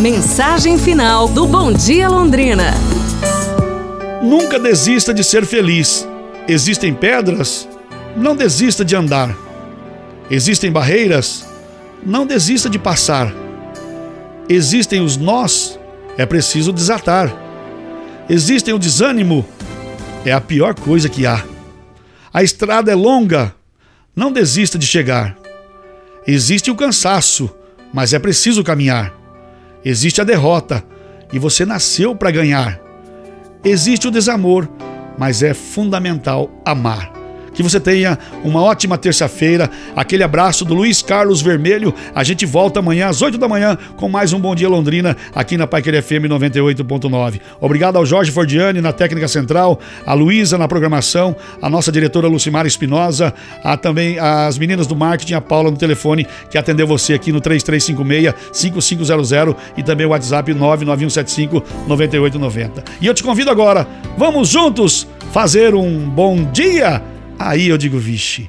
Mensagem final do Bom Dia Londrina. Nunca desista de ser feliz. Existem pedras? Não desista de andar. Existem barreiras? Não desista de passar. Existem os nós? É preciso desatar. Existem o desânimo? É a pior coisa que há. A estrada é longa? Não desista de chegar. Existe o cansaço, mas é preciso caminhar. Existe a derrota, e você nasceu para ganhar. Existe o desamor, mas é fundamental amar. Que você tenha uma ótima terça-feira. Aquele abraço do Luiz Carlos Vermelho. A gente volta amanhã às 8 da manhã com mais um Bom Dia Londrina aqui na Paiquer FM 98.9. Obrigado ao Jorge Fordiani na técnica central, a Luísa na programação, a nossa diretora Lucimara Espinosa, a também as meninas do marketing, a Paula no telefone que atendeu você aqui no 3356-5500 e também o WhatsApp 99175-9890. E eu te convido agora, vamos juntos fazer um bom dia Aí eu digo, vixe.